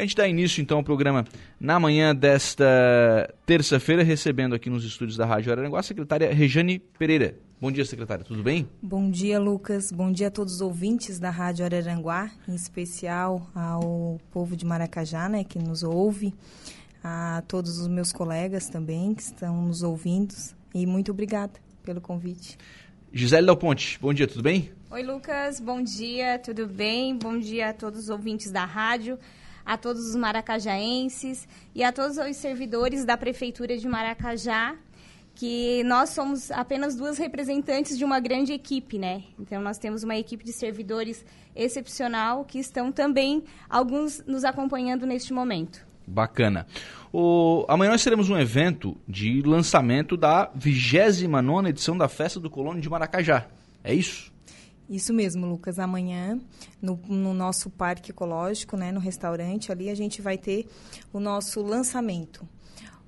A gente dá início então ao programa na manhã desta terça-feira, recebendo aqui nos estúdios da Rádio Araranguá a secretária Rejane Pereira. Bom dia, secretária, tudo bem? Bom dia, Lucas. Bom dia a todos os ouvintes da Rádio Araranguá, em especial ao povo de Maracajá, né, que nos ouve, a todos os meus colegas também que estão nos ouvindo, e muito obrigada pelo convite. Gisele Dal Ponte, bom dia, tudo bem? Oi, Lucas, bom dia, tudo bem? Bom dia a todos os ouvintes da rádio a todos os maracajaenses e a todos os servidores da Prefeitura de Maracajá, que nós somos apenas duas representantes de uma grande equipe, né? Então, nós temos uma equipe de servidores excepcional que estão também, alguns, nos acompanhando neste momento. Bacana. O, amanhã nós teremos um evento de lançamento da 29 edição da Festa do Colônia de Maracajá. É isso? Isso mesmo, Lucas. Amanhã, no, no, nosso parque ecológico, né, no restaurante, ali a gente vai ter o nosso lançamento.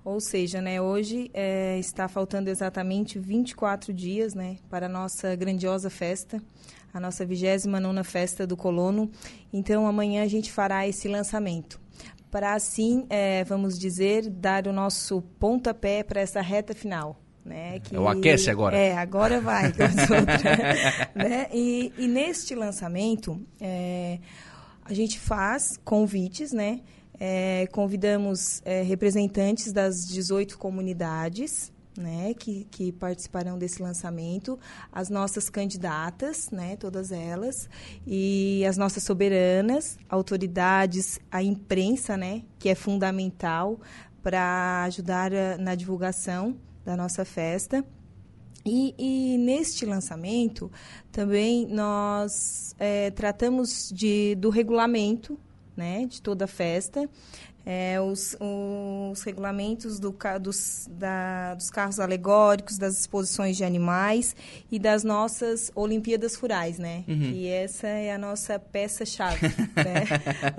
Ou seja, né, hoje é, está faltando exatamente 24 dias né, para a nossa grandiosa festa, a nossa 29 Festa do Colono. Então, amanhã a gente fará esse lançamento. Para assim, é, vamos dizer, dar o nosso pontapé para essa reta final. Né, que, é o aquece agora. É, agora vai. né? e, e neste lançamento, é, a gente faz convites, né? É, convidamos é, representantes das 18 comunidades né, que, que participarão desse lançamento, as nossas candidatas, né, todas elas, e as nossas soberanas, autoridades, a imprensa, né, que é fundamental para ajudar a, na divulgação da nossa festa. E, e, neste lançamento também nós é, tratamos de, do regulamento né, de toda a festa, é, os, os, regulamentos do, dos, da, dos carros alegóricos, das exposições de animais e das nossas Olimpíadas Rurais, né? Uhum. Que essa é a nossa peça-chave né?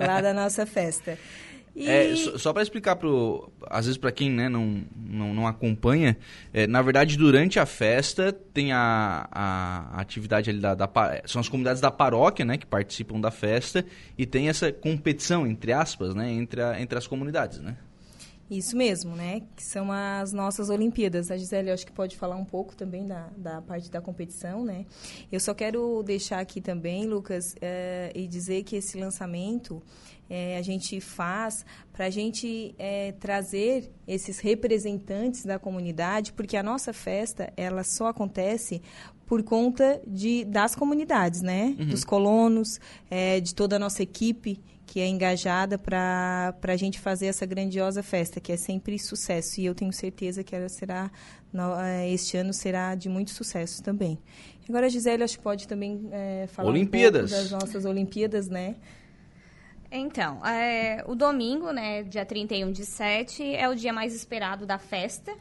lá da nossa festa. E... É, só, só para explicar pro, às vezes para quem né, não, não, não acompanha, é, na verdade durante a festa tem a, a, atividade ali da, da, são as comunidades da paróquia, né, que participam da festa e tem essa competição entre aspas, né, entre, a, entre as comunidades, né? Isso mesmo, né? Que são as nossas Olimpíadas. A Gisele, eu acho que pode falar um pouco também da, da parte da competição, né? Eu só quero deixar aqui também, Lucas, é, e dizer que esse lançamento é, a gente faz para a gente é, trazer esses representantes da comunidade, porque a nossa festa ela só acontece por conta de, das comunidades, né? Uhum. Dos colonos, é, de toda a nossa equipe que é engajada para a gente fazer essa grandiosa festa, que é sempre sucesso. E eu tenho certeza que ela será, no, é, este ano será de muito sucesso também. Agora, a Gisele, acho que pode também é, falar Olimpíadas. um pouco das nossas Olimpíadas, né? Então, é, o domingo, né, dia 31 de 7, é o dia mais esperado da festa,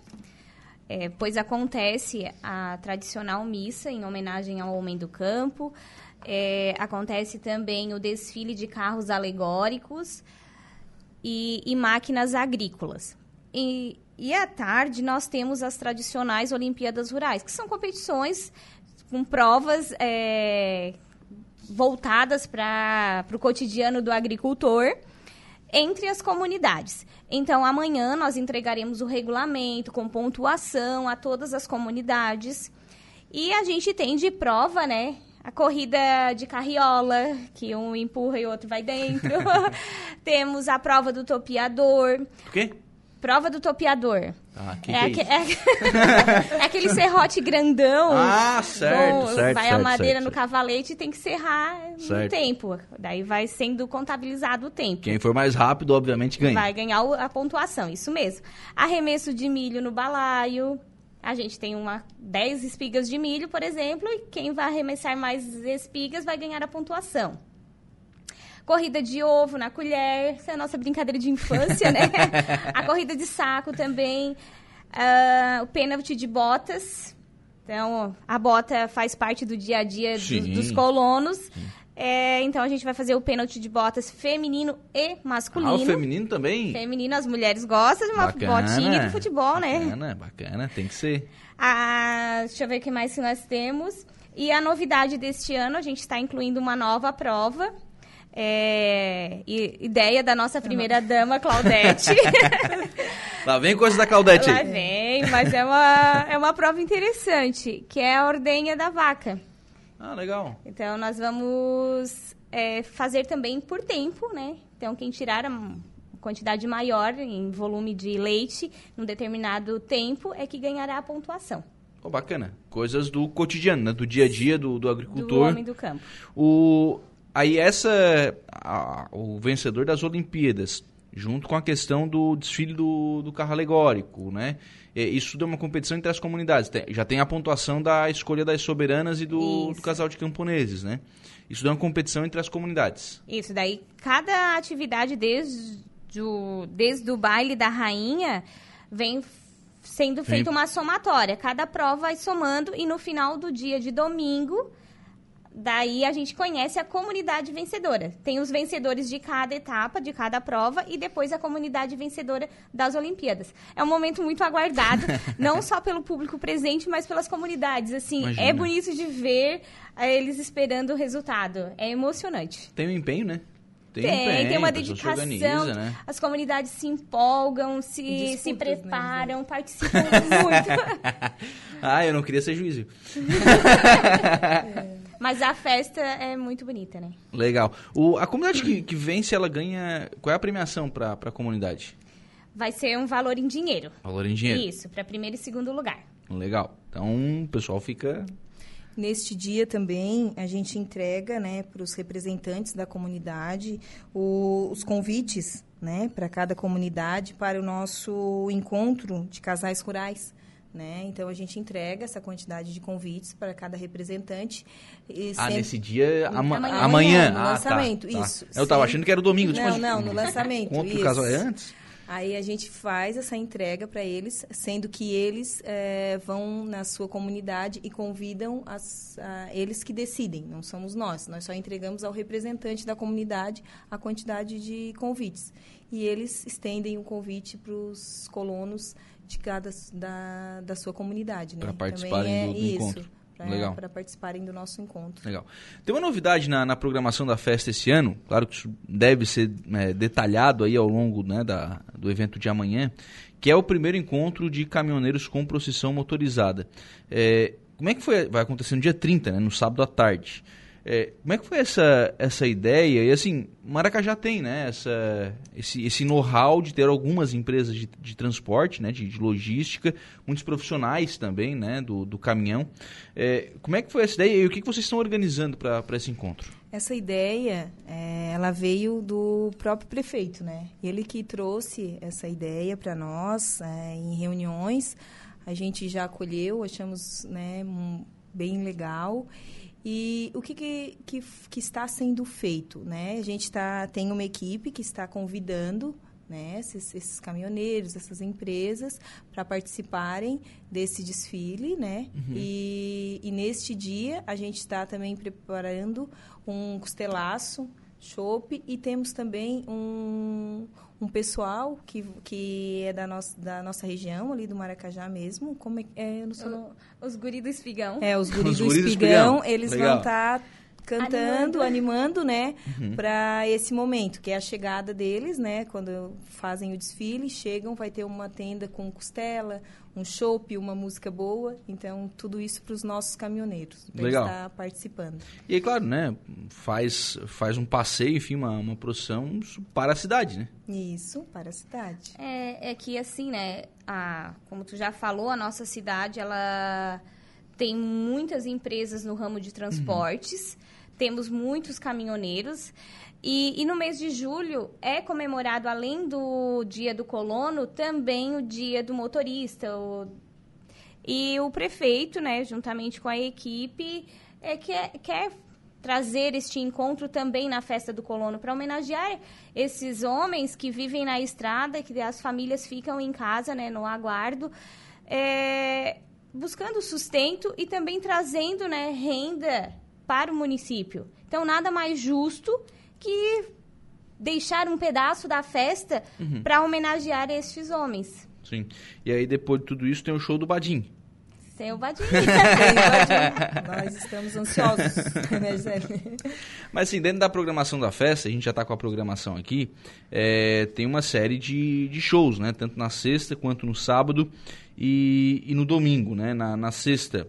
é, pois acontece a tradicional missa em homenagem ao Homem do Campo, é, acontece também o desfile de carros alegóricos e, e máquinas agrícolas. E, e à tarde nós temos as tradicionais Olimpíadas Rurais, que são competições com provas é, voltadas para o cotidiano do agricultor entre as comunidades. Então, amanhã nós entregaremos o regulamento com pontuação a todas as comunidades. E a gente tem de prova, né? A corrida de carriola, que um empurra e o outro vai dentro. Temos a prova do topiador. O quê? Prova do topiador. Ah, que é, que é, é, é, aquele serrote grandão. Ah, certo, bom, certo. Vai certo, a madeira certo, no cavalete e tem que serrar no tempo. Daí vai sendo contabilizado o tempo. Quem for mais rápido, obviamente, ganha. Vai ganhar a pontuação, isso mesmo. Arremesso de milho no balaio. A gente tem uma 10 espigas de milho, por exemplo, e quem vai arremessar mais espigas vai ganhar a pontuação corrida de ovo na colher, essa é a nossa brincadeira de infância, né? a corrida de saco também, uh, o pênalti de botas. Então, a bota faz parte do dia a dia do, dos colonos. É, então, a gente vai fazer o pênalti de botas feminino e masculino. Ah, o feminino também? Feminino, as mulheres gostam de uma bacana, botinha de futebol, né? Bacana, bacana, tem que ser. Ah, deixa eu ver o que mais que nós temos. E a novidade deste ano, a gente está incluindo uma nova prova, É, ideia da nossa primeira dama, Claudete. Lá vem coisa da Claudete. Lá vem, mas é uma, é uma prova interessante, que é a ordenha da vaca. Ah, legal. Então, nós vamos é, fazer também por tempo, né? Então, quem tirar a quantidade maior em volume de leite num determinado tempo é que ganhará a pontuação. Oh, bacana. Coisas do cotidiano, né? do dia a dia do, do agricultor. Do homem do campo. O, aí essa, a, o vencedor das Olimpíadas, junto com a questão do desfile do, do carro alegórico, né? Isso é uma competição entre as comunidades. já tem a pontuação da escolha das soberanas e do, do casal de camponeses, né? Isso é uma competição entre as comunidades. Isso, daí cada atividade desde o, desde o baile da rainha vem sendo feita uma somatória. Cada prova vai somando e no final do dia de domingo, daí a gente conhece a comunidade vencedora. Tem os vencedores de cada etapa, de cada prova e depois a comunidade vencedora das Olimpíadas. É um momento muito aguardado, não só pelo público presente, mas pelas comunidades. Assim, é Imagina. é bonito de ver eh, eles esperando o resultado. É emocionante. Tem um empenho, né? Tem, tem, tem uma dedicação. Organiza, né? As comunidades se empolgam, se, Disputas, se né, preparam, né? participam muito. ah, eu não queria ser juízo. é. Mas a festa é muito bonita, né? Legal. O, a comunidade que, que vence, ela ganha. Qual é a premiação para a comunidade? Vai ser um valor em dinheiro. Valor em dinheiro. Isso, para primeiro e segundo lugar. Legal. Então o pessoal fica Neste dia também a gente entrega né, para os representantes da comunidade o, os convites né, para cada comunidade para o nosso encontro de casais rurais. Né? Então a gente entrega essa quantidade de convites para cada representante. ah, nesse dia ama amanhã, amanhã. no ah, lançamento, tá, isso. Tá. Eu estava achando que era o domingo. Não, não, no lançamento. Encontro do casal é antes? Aí a gente faz essa entrega para eles, sendo que eles é, vão na sua comunidade e convidam as, a, eles que decidem, não somos nós. Nós só entregamos ao representante da comunidade a quantidade de convites. E eles estendem o convite para os colonos de cada da, da sua comunidade. Né? Para participarem é do, do encontro para participarem do nosso encontro. Legal. Tem uma novidade na, na, programação da festa esse ano, claro que isso deve ser é, detalhado aí ao longo né, da, do evento de amanhã, que é o primeiro encontro de caminhoneiros com procissão motorizada. É, como é que foi? Vai acontecer no dia 30, né, no sábado à tarde. É, como é que foi essa, essa ideia? E assim, Maracajá tem né, essa, esse, esse know-how de ter algumas empresas de, de transporte, né, de, de, logística, muitos profissionais também né, do, do caminhão. É, como é que foi essa ideia e o que, que vocês estão organizando para esse encontro? Essa ideia, é, ela veio do próprio prefeito, né? Ele que trouxe essa ideia para nós é, em reuniões. A gente já acolheu, achamos né, bem legal. E o que, que, que, que, está sendo feito? Né? A gente tá, tem uma equipe que está convidando né, esses, esses caminhoneiros, essas empresas, para participarem desse desfile. Né? Uhum. E, e neste dia a gente está também preparando um costelaço, chopp, e temos também um, um pessoal que, que é da nossa, da nossa região, ali do Maracajá mesmo. Como é, é eu não sou... Os guri do espigão. É, os guri, os do, espigão, espigão, eles Legal. vão estar tá cantando, animando, animando né, uhum. para esse momento, que é a chegada deles, né, quando fazem o desfile, chegam, vai ter uma tenda com costela, um chopp, uma música boa, então tudo isso para os nossos caminhoneiros, para estar participando. E aí, claro, né, faz, faz um passeio, enfim, uma, uma procissão para a cidade, né? Isso, para a cidade. É, é que assim, né, a, como tu já falou, a nossa cidade, ela tem muitas empresas no ramo de transportes, uhum. Temos muitos caminhoneiros. E, e, no mês de julho é comemorado, além do Dia do Colono, também o Dia do Motorista. O... E o prefeito, né, juntamente com a equipe, é, quer, quer trazer este encontro também na festa do colono para homenagear esses homens que vivem na estrada, que as famílias ficam em casa, né, no aguardo. É, buscando sustento e também trazendo né, renda para o município. Então, nada mais justo que deixar um pedaço da festa uhum. para homenagear estes homens. Sim. E aí, depois de tudo isso, tem o show do Badim. Tem o Badinho. Nós estamos ansiosos, né, Gisele? Mas assim, dentro da programação da festa, a gente já está com a programação aqui, é, tem uma série de, de shows, né? Tanto na sexta quanto no sábado e, e no domingo, né? Na, na sexta,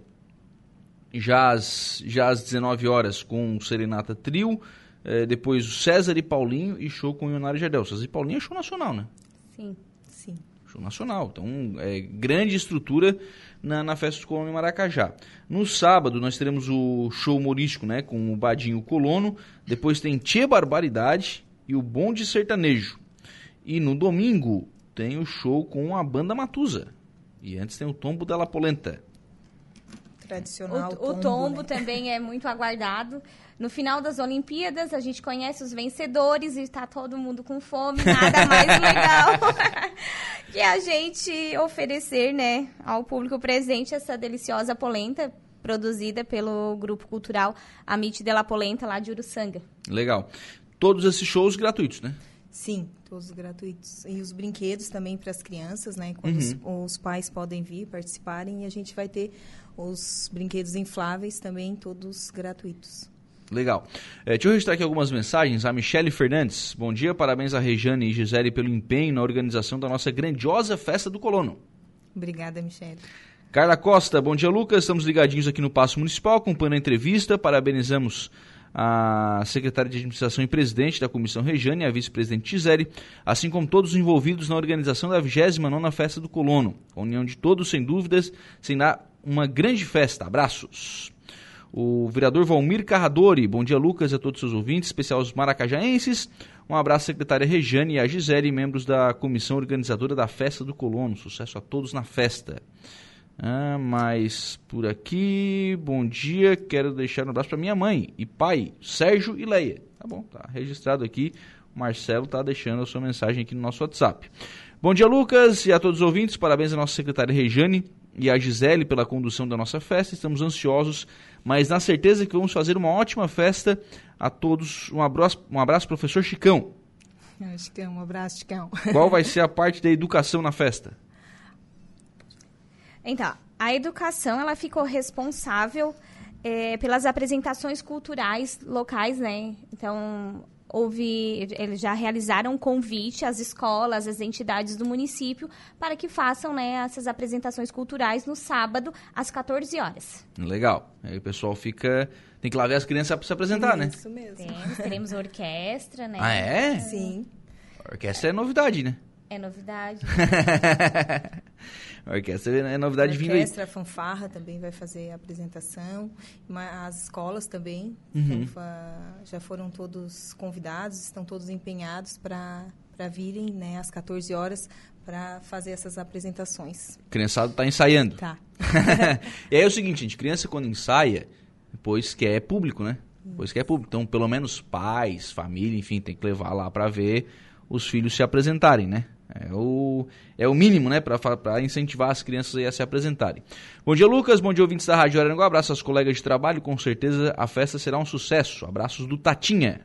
já às, já às 19 horas com o Serenata Trio, é, depois o César e Paulinho e show com o Leonardo Jardel. César e Paulinho é show nacional, né? Sim. Sim. Show nacional. Então, é grande estrutura na, na Festa do Colono em Maracajá. No sábado, nós teremos o show humorístico, né? Com o Badinho Colono. Depois tem Tia Barbaridade e o Bonde Sertanejo. E no domingo, tem o show com a Banda Matusa. E antes tem o Tombo della Polenta. Tradicional. O, o tombo né? também é muito aguardado. No final das Olimpíadas, a gente conhece os vencedores e está todo mundo com fome. Nada mais legal que a gente oferecer, né, ao público presente essa deliciosa polenta produzida pelo grupo cultural Amite de la Polenta lá de Uruçanga. Legal. Todos esses shows gratuitos, né? Sim, todos gratuitos. E os brinquedos também para as crianças, né? Quando uhum. os, os, pais podem vir participarem e a gente vai ter os brinquedos infláveis também, todos gratuitos. Legal. É, deixa eu registrar aqui algumas mensagens. A Michele Fernandes. Bom dia, parabéns a Rejane e Gisele pelo empenho na organização da nossa grandiosa festa do colono. Obrigada, Michele. Carla Costa, bom dia, Lucas. Estamos ligadinhos aqui no Passo Municipal, acompanhando a entrevista. Parabenizamos a secretária de Administração e presidente da Comissão Rejane e a vice-presidente Gisele, assim como todos os envolvidos na organização da 29ª Festa do Colono. A união de todos, sem dúvidas, será uma grande festa. Abraços. O vereador Valmir Carradori, bom dia Lucas e a todos os seus ouvintes, especial os maracajaenses. Um abraço à secretária Rejane e a Gisele, membros da comissão organizadora da Festa do Colono. Sucesso a todos na festa. Ah, mas por aqui, bom dia, quero deixar um abraço para minha mãe e pai, Sérgio e Leia. Tá bom, tá registrado aqui. O Marcelo tá deixando a sua mensagem aqui no nosso WhatsApp. Bom dia, Lucas, e a todos os ouvintes. Parabéns à nossa secretária Rejane e à Gisele pela condução da nossa festa. Estamos ansiosos mas na certeza que vamos fazer uma ótima festa a todos. Um abraço, um abraço professor Chicão. Chicão, um abraço, Chicão. Qual vai ser a parte da educação na festa? Então, a educação ela ficou responsável é, pelas apresentações culturais locais, né? Então, houve, eles já realizaram um convite às escolas, às entidades do município, para que façam né, essas apresentações culturais no sábado, às 14 horas. Legal. Aí o pessoal fica. Tem que lá ver as crianças para se apresentar, né? Isso mesmo. Temos, teremos orquestra, né? Ah, é? Sim. A orquestra é novidade, né? É novidade. a orquestra é novidade vindo aí. Orquestra, fanfarra também vai fazer a apresentação. As escolas também uhum. já foram todos convidados, estão todos empenhados para virem né, às 14 horas para fazer essas apresentações. Criançado está ensaiando. Tá. e aí é o seguinte, gente, criança quando ensaia, depois quer público, né? Depois quer público. Então, pelo menos pais, família, enfim, tem que levar lá para ver os filhos se apresentarem, né? É o, é o mínimo, né, para incentivar as crianças a se apresentarem. Bom dia, Lucas. Bom dia, ouvintes da Rádio Araranguá. Abraço aos colegas de trabalho. Com certeza a festa será um sucesso. Abraços do Tatinha.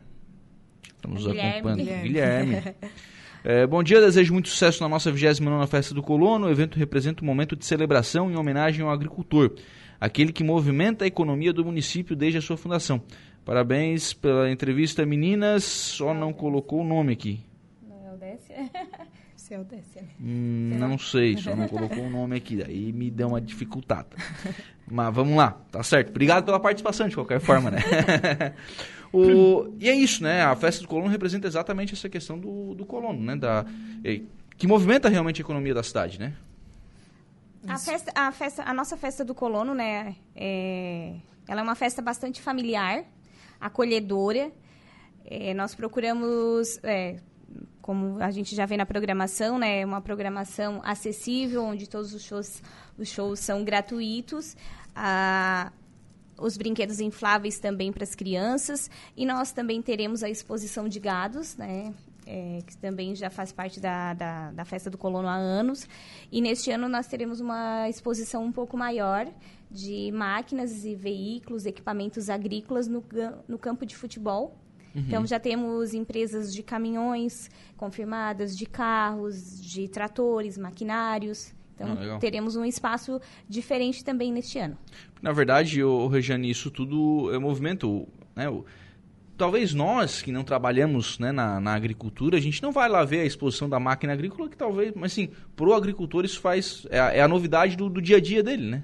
Estamos Guilherme. acompanhando. Guilherme. Guilherme. É, bom dia, desejo muito sucesso na nossa 29 Festa do Colono. O evento representa um momento de celebração em homenagem ao agricultor, aquele que movimenta a economia do município desde a sua fundação. Parabéns pela entrevista, meninas. Só não colocou o nome aqui. Não é o Décia. Hum, não sei, só não colocou o nome aqui. Aí me deu uma dificultada. Mas vamos lá, tá certo. Obrigado pela participação, de qualquer forma, né? o, e é isso, né? A festa do colono representa exatamente essa questão do, do colono, né? Da, que movimenta realmente a economia da cidade, né? A festa, a festa, a nossa festa do colono, né? É, ela é uma festa bastante familiar, acolhedora. É, nós procuramos é, como a gente já vê na programação, né, uma programação acessível, onde todos os shows, os shows são gratuitos. Ah, os brinquedos infláveis também para as crianças. E nós também teremos a exposição de gados, né? É, que também já faz parte da, da, da, festa do colono há anos. E neste ano nós teremos uma exposição um pouco maior de máquinas e veículos, equipamentos agrícolas no, no campo de futebol, Uhum. Então, já temos empresas de caminhões confirmadas, de carros, de tratores, maquinários. Então, ah, teremos um espaço diferente também neste ano. Na verdade, o Rejane, isso tudo é movimento, né? O, talvez nós que não trabalhamos né, na, na, agricultura, a gente não vai lá ver a exposição da máquina agrícola, que talvez, mas assim, para o agricultor isso faz, é a, é a novidade do, do, dia a dia dele, né?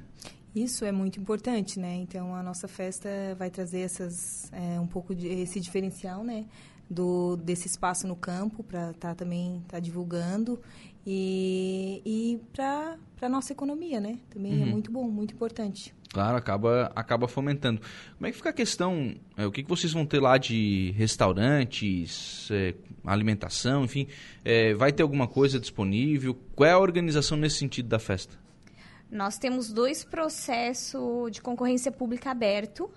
Isso é muito importante, né? Então a nossa festa vai trazer essas, é, um pouco de esse diferencial, né? Do, desse espaço no campo para estar tá, também tá divulgando e, e para a nossa economia, né? Também é uhum. é muito bom, muito importante. Claro, acaba, acaba fomentando. Como é que fica a questão, é, o que, que vocês vão ter lá de restaurantes, é, alimentação, enfim, é, vai ter alguma coisa disponível? Qual é a organização nesse sentido da festa? Nós temos dois processos de concorrência pública aberto,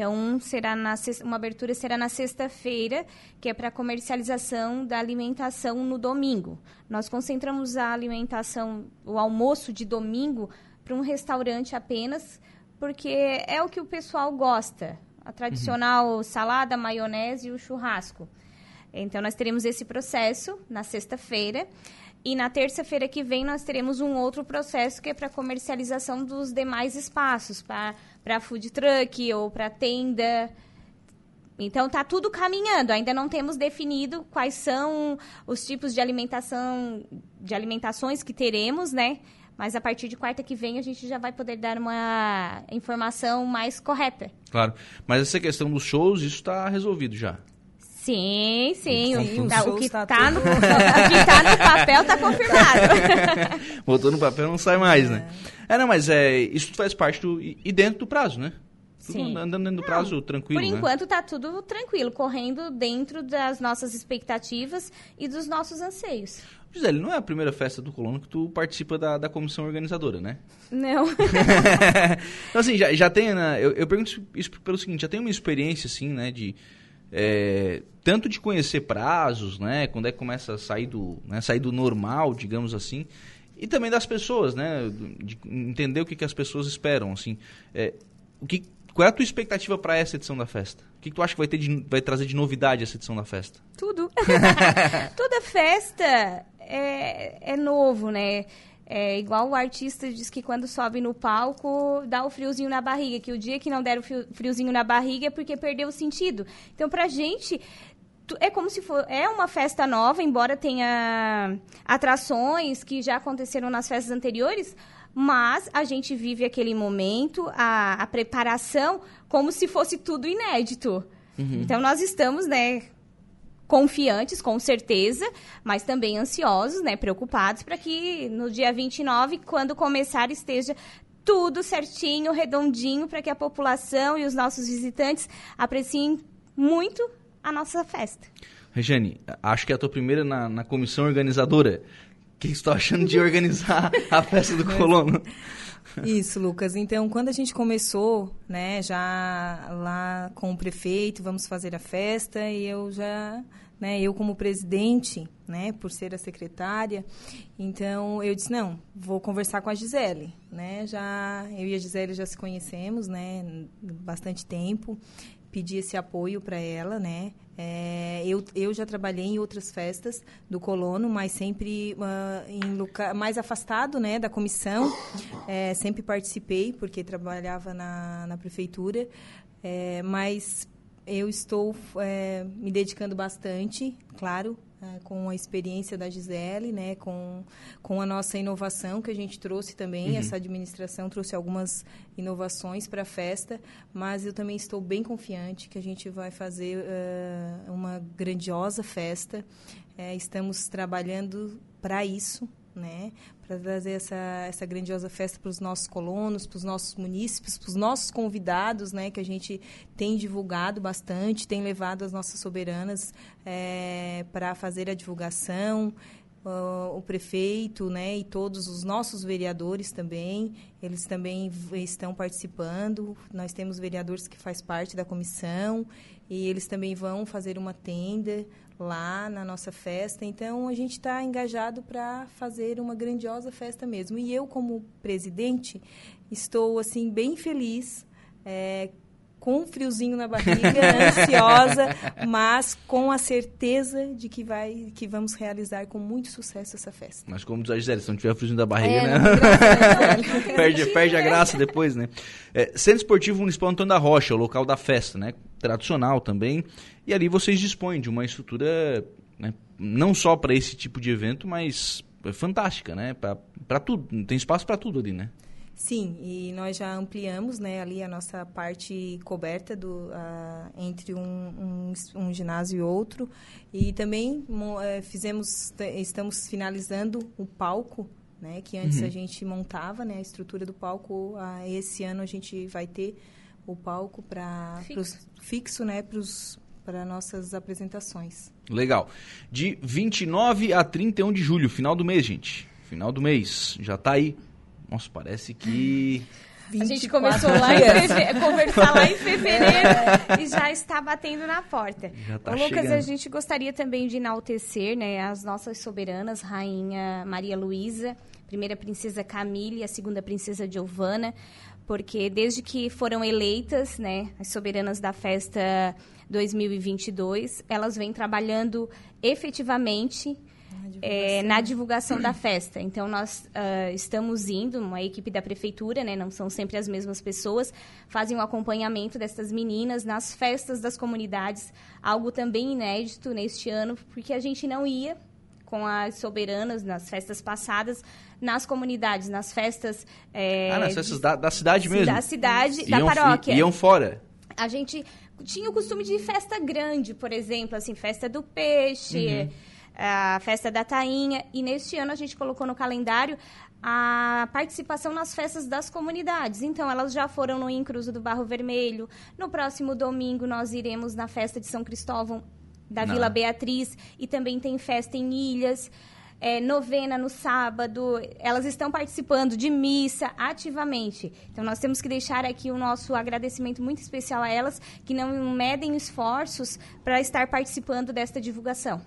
então, um será na, uma abertura será na sexta-feira, que é para comercialização da alimentação no domingo. Nós concentramos a alimentação, o almoço de domingo, para um restaurante apenas, porque é o que o pessoal gosta. A tradicional uhum. salada, maionese e o churrasco. Então, nós teremos esse processo na sexta-feira. E na terça-feira que vem nós teremos um outro processo que é para comercialização dos demais espaços, para food truck ou para tenda. Então tá tudo caminhando. Ainda não temos definido quais são os tipos de alimentação, de alimentações que teremos, né? Mas a partir de quarta que vem a gente já vai poder dar uma informação mais correta. Claro. Mas essa questão dos shows, isso está resolvido já. Sim, sim. O, tá, o, que tá, tá no, o que tá no papel tá confirmado. Botou no papel não sai mais, né? é. né? É, não, mas é, isso faz parte do. E dentro do prazo, né? Sim. Andando dentro do prazo não, tranquilo. Por né? enquanto tá tudo tranquilo, correndo dentro das nossas expectativas e dos nossos anseios. Gisele, não é a primeira festa do Colono que tu participa da, da comissão organizadora, né? Não. então, assim, já, já tem, né? Eu, eu pergunto isso pelo seguinte, já tem uma experiência, assim, né, de é, tanto de conhecer prazos, né, quando é que começa a sair do, né, sair do normal, digamos assim, e também das pessoas, né, de entender o que, que as pessoas esperam, assim, é, o que, qual é a tua expectativa para essa edição da festa? O que, que tu acha que vai, ter de, vai trazer de novidade essa edição da festa? Tudo. Toda festa é, é novo, né? É igual o artista diz que quando sobe no palco dá o friozinho na barriga, que o dia que não der o friozinho na barriga é porque perdeu o sentido. Então, pra gente, é como se for é uma festa nova, embora tenha atrações que já aconteceram nas festas anteriores, mas a gente vive aquele momento, a, a preparação, como se fosse tudo inédito. Uhum. Então nós estamos, né, confiantes, com certeza, mas também ansiosos, né, preocupados para que no dia 29, quando começar, esteja tudo certinho, redondinho, para que a população e os nossos visitantes apreciem muito a nossa festa. Regiane, acho que é a tua primeira na, na comissão organizadora. O que você está achando de organizar a festa do colono? Isso, Lucas. Então, quando a gente começou, né, já lá com o prefeito, vamos fazer a festa, e eu já né, eu como presidente, né, por ser a secretária, então eu disse não, vou conversar com a Gisele, né, já eu e a Gisele já se conhecemos, né, bastante tempo, pedi esse apoio para ela, né, é, eu, eu já trabalhei em outras festas do colono, mas sempre uh, em mais afastado, né, da comissão, é, sempre participei porque trabalhava na, na prefeitura, é, mas eu estou é, me dedicando bastante, claro, com a experiência da Gisele, né, com, com a nossa inovação que a gente trouxe também. Uhum. Essa administração trouxe algumas inovações para a festa, mas eu também estou bem confiante que a gente vai fazer uh, uma grandiosa festa. É, estamos trabalhando para isso, né? Para trazer essa, essa grandiosa festa para os nossos colonos, para os nossos munícipes, para os nossos convidados, né? Que a gente tem divulgado bastante, tem levado as nossas soberanas é, para fazer a divulgação. Uh, o prefeito, né, e todos os nossos vereadores também, eles também estão participando. Nós temos vereadores que faz parte da comissão e eles também vão fazer uma tenda lá na nossa festa. Então, a gente está engajado para fazer uma grandiosa festa mesmo. E eu, como presidente, estou, assim, bem feliz é, com um friozinho na barriga, ansiosa, mas com a certeza de que, vai, que vamos realizar com muito sucesso essa festa. Mas como diz a Gisele, se não tiver friozinho da barriga, É, né? graça, né? perde, perde a graça depois, né? É, Centro Esportivo Municipal Antônio da Rocha, o local da festa, né? Tradicional também. E ali vocês dispõem de uma estrutura, né? não só para esse tipo de evento, mas é fantástica, né? Para tudo. Tem espaço para tudo ali, né? Sim, e nós já ampliamos né, ali a nossa parte coberta do, ah, entre um, um, um ginásio e outro. E também eh, fizemos, estamos finalizando o palco, né, que antes Uhum. a gente montava né, a estrutura do palco. Ah, esse ano a gente vai ter o palco para Fixo. fixo né, para nossas apresentações. Legal. De 29 a 31 de julho, final do mês, gente. Final do mês. Já tá aí. Nossa, parece que. A gente 24 começou lá em dias. feve- conversar lá em fevereiro e já está batendo na porta. Já tá Ô, Lucas, chegando. a gente gostaria também de enaltecer né, as nossas soberanas, Rainha Maria Luísa, primeira princesa Camille e a segunda princesa Giovana, porque desde que foram eleitas né, as soberanas da festa 2022, elas vêm trabalhando efetivamente é, na divulgação da festa. Então, nós ah, estamos indo, uma equipe da prefeitura, né, não são sempre as mesmas pessoas, fazem o acompanhamento dessas meninas nas festas das comunidades, algo também inédito neste ano, porque a gente não ia com as soberanas nas festas passadas, nas comunidades, nas festas... é, Ah, nas de- festas da, da cidade mesmo. Da cidade, da Iam- paróquia Iam fora. a gente tinha o costume de festa grande, por exemplo, assim, festa do peixe, a festa da tainha. E neste ano a gente colocou no calendário a participação nas festas das comunidades. Então, elas já foram no Incruso do Barro Vermelho. No próximo domingo, nós iremos na festa de São Cristóvão da Na- Vila Beatriz. E também tem festa em Ilhas. É, novena no sábado, elas estão participando de missa ativamente. Então, nós temos que deixar aqui o nosso agradecimento muito especial a elas, que não medem esforços para estar participando desta divulgação.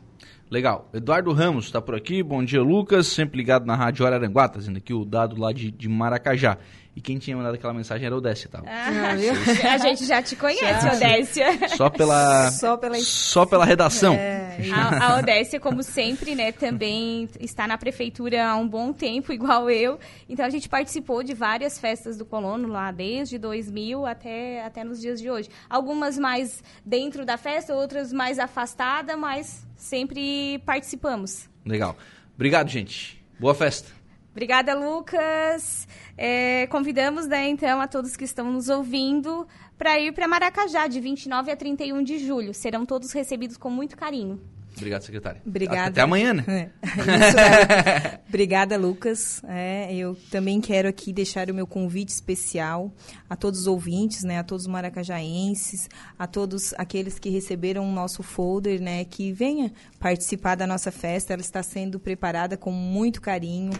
Legal. Eduardo Ramos está por aqui. Bom dia, Lucas. Sempre ligado na Rádio Araranguá, trazendo aqui o dado lá de, de Maracajá. E quem tinha mandado aquela mensagem era o Décia, tá? Ah, viu? a gente já te conhece, Já. Odécia. Só pela, Só pela só pela redação. É, A, a Odécia, como sempre, né, também está na prefeitura há um bom tempo, igual eu. Então, a gente participou de várias festas do Colono lá, desde 2000 até, até nos dias de hoje. Algumas mais dentro da festa, outras mais afastada, mas sempre participamos. Legal. Obrigado, gente. Boa festa. Obrigada, Lucas. É, convidamos, né, então, a todos que estão nos ouvindo para ir para Maracajá, de 29 a 31 de julho. Serão todos recebidos com muito carinho. Obrigado, secretária. Obrigada. Até amanhã, né? É. Isso, é. Obrigada, Lucas. É, eu também quero aqui deixar o meu convite especial a todos os ouvintes, né, a todos os maracajaenses, a todos aqueles que receberam o nosso folder, né, que venha participar da nossa festa. Ela está sendo preparada com muito carinho.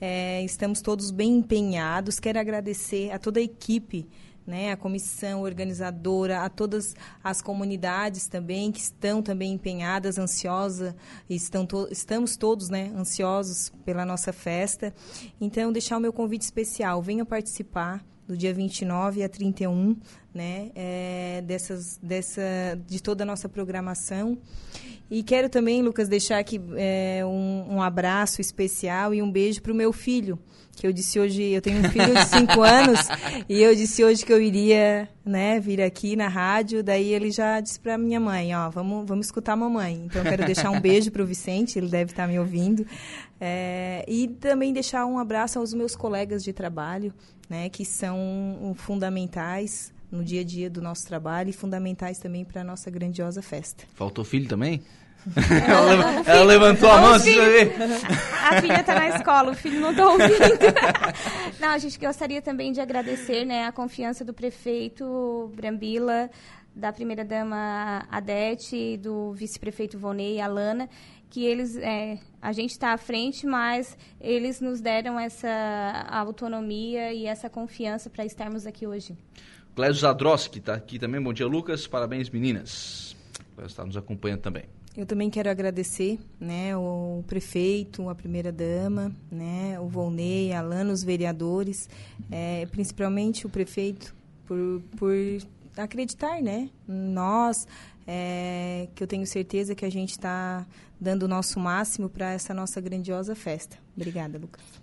É, estamos todos bem empenhados. Quero agradecer a toda a equipe né, a comissão organizadora, a todas as comunidades também que estão também empenhadas, ansiosas, estão to estamos todos né, ansiosos pela nossa festa. Então, deixar o meu convite especial, venha participar do dia 29 a 31, né, é, dessas, dessa, de toda a nossa programação. E quero também, Lucas, deixar aqui é, um, um abraço especial e um beijo para o meu filho, que eu disse hoje, eu tenho um filho de 5 anos, e eu disse hoje que eu iria né, vir aqui na rádio, daí ele já disse para minha mãe, ó, vamos, vamos escutar a mamãe. Então, eu quero deixar um beijo para o Vicente, ele deve estar me ouvindo, é, e também deixar um abraço aos meus colegas de trabalho, né, que são fundamentais no dia a dia do nosso trabalho e fundamentais também para a nossa grandiosa festa. Faltou filho também? ela, ela levantou a mão, assim. A filha está na escola, o filho não está ouvindo. não, a gente gostaria também de agradecer né, a confiança do prefeito Brambila, da primeira-dama Adete, do vice-prefeito Vonei e Alana, que eles, é, a gente está à frente, mas eles nos deram essa autonomia e essa confiança para estarmos aqui hoje. Clésio Zadroski está aqui também. Bom dia, Lucas. Parabéns, meninas. Clésio está nos acompanhando também. Eu também quero agradecer, né, o prefeito, a primeira-dama, né, o Volney, a Alana, os vereadores, é, principalmente o prefeito, por, por acreditar, né? Nós, é, que eu tenho certeza que a gente está dando o nosso máximo para essa nossa grandiosa festa. Obrigada, Lucas.